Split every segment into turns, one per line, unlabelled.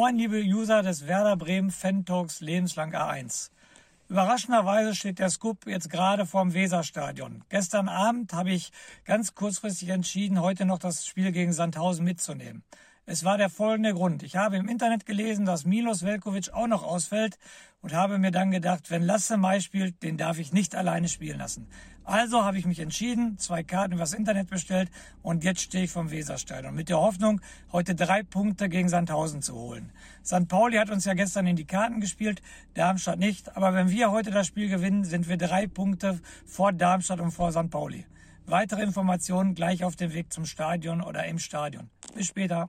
Moin, liebe User des Werder Bremen Fan Talks Lebenslang A1. Überraschenderweise steht der Scoop jetzt gerade vorm Weserstadion. Gestern Abend habe ich ganz kurzfristig entschieden, heute noch das Spiel gegen Sandhausen mitzunehmen. Es war der folgende Grund. Ich habe im Internet gelesen, dass Milos Velkovic auch noch ausfällt und habe mir dann gedacht, wenn Lasse Mai spielt, den darf ich nicht alleine spielen lassen. Also habe ich mich entschieden, zwei Karten übers Internet bestellt und jetzt stehe ich vom Weserstadion mit der Hoffnung, heute drei Punkte gegen Sandhausen zu holen. St. Pauli hat uns ja gestern in die Karten gespielt, Darmstadt nicht, aber wenn wir heute das Spiel gewinnen, sind wir drei Punkte vor Darmstadt und vor St. Pauli. Weitere Informationen gleich auf dem Weg zum Stadion oder im Stadion. Bis später.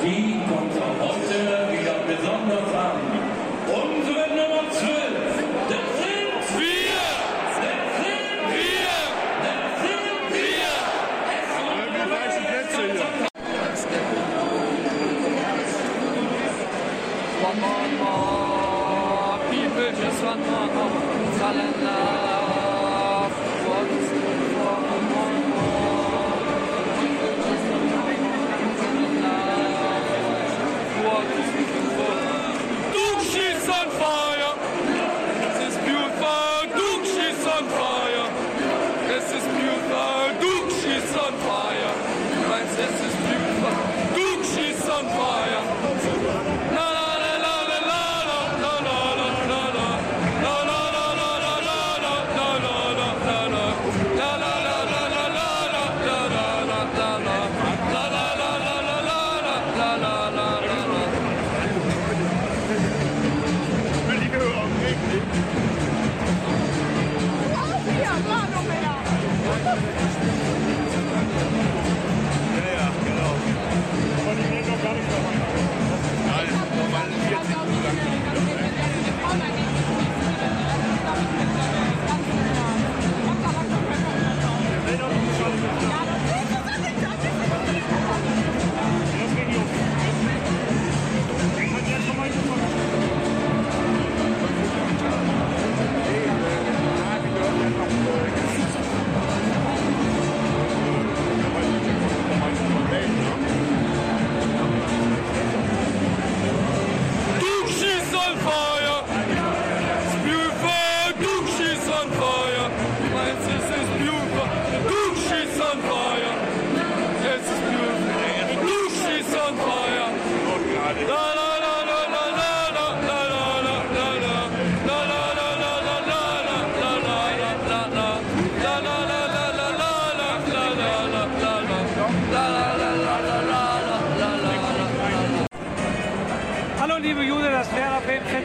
die kommt auch heute wieder besonders an. Und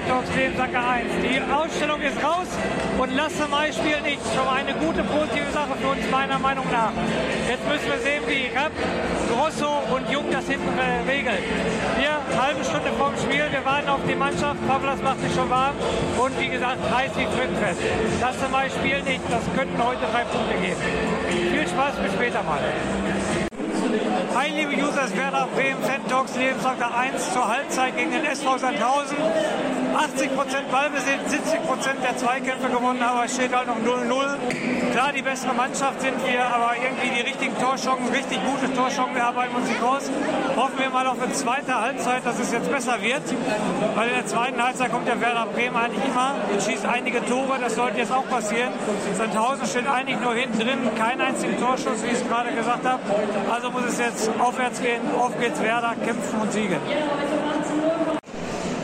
Bremen Fantalks Lebenssacker 1. Die Ausstellung ist raus und Lasse Mai spielt nicht. Schon eine gute, positive Sache für uns, meiner Meinung nach. Jetzt müssen wir sehen, wie Rapp, Grosso und Jung das hinten äh, regeln. Wir, halbe Stunde vorm Spiel, wir warten auf die Mannschaft. Pavlas macht sich schon warm und wie gesagt, heiß wie Frittenfest. Lasse Mai spielt nicht, das könnten heute drei Punkte geben. Viel Spaß, bis später mal. Hi, liebe Users, Werder Bremen, Fan Talks, Lebensfaktor 1 zur Halbzeit gegen den SV Sandhausen. 80% Ballbesitz, 70% der Zweikämpfe gewonnen, aber es steht halt noch 0-0. Klar, die bessere Mannschaft sind wir, aber irgendwie die richtigen Torchancen, richtig gute Torchancen, wir arbeiten uns nicht raus. Hoffen wir mal auf eine zweite Halbzeit, dass es jetzt besser wird, weil in der zweiten Halbzeit kommt der Werder Bremen eigentlich immer und schießt einige Tore, das sollte jetzt auch passieren. Sandhausen steht eigentlich nur hinten drin, kein einziger Torschuss, wie ich es gerade gesagt habe. Also muss es jetzt aufwärts gehen, auf geht's Werder, kämpfen und siegen.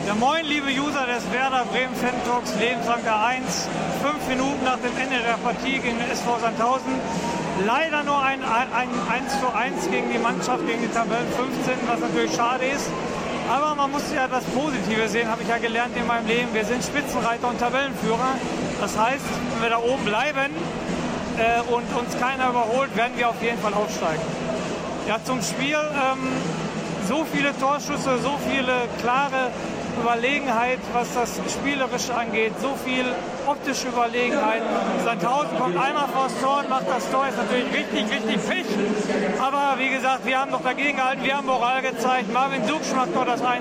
Ja, moin, liebe User des Werder Bremen Fan Talks Lebensanker 1. Fünf Minuten nach dem Ende der Partie gegen den SV Sandhausen. Leider nur ein, ein, ein 1 zu 1 gegen die Mannschaft, gegen die Tabellen 15, was natürlich schade ist. Aber man muss ja das Positive sehen, habe ich ja gelernt in meinem Leben. Wir sind Spitzenreiter und Tabellenführer. Das heißt, wenn wir da oben bleiben äh, und uns keiner überholt, werden wir auf jeden Fall aufsteigen. Ja, zum Spiel ähm, so viele Torschüsse, so viele klare Überlegenheit, was das Spielerische angeht, so viel optische Überlegenheit. Sandhausen kommt einmal vors Tor und macht das Tor, ist natürlich richtig, richtig Fisch. Aber wie gesagt, wir haben noch dagegen gehalten, wir haben Moral gezeigt. Marvin Duksch macht noch das 1-1.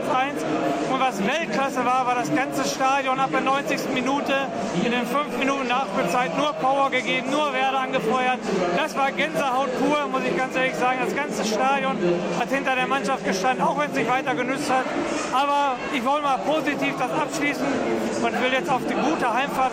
Und was Weltklasse war, war das ganze Stadion ab der 90. Minute in den 5 Minuten Nachspielzeit nur Power gegeben, nur Werder angefeuert. Das war Gänsehaut pur, muss ich ganz ehrlich sagen. Das ganze Stadion hat hinter der Mannschaft gestanden, auch wenn es sich weiter genützt hat. Aber ich wollte mal positiv das abschließen und will jetzt auf die gute Heimfahrt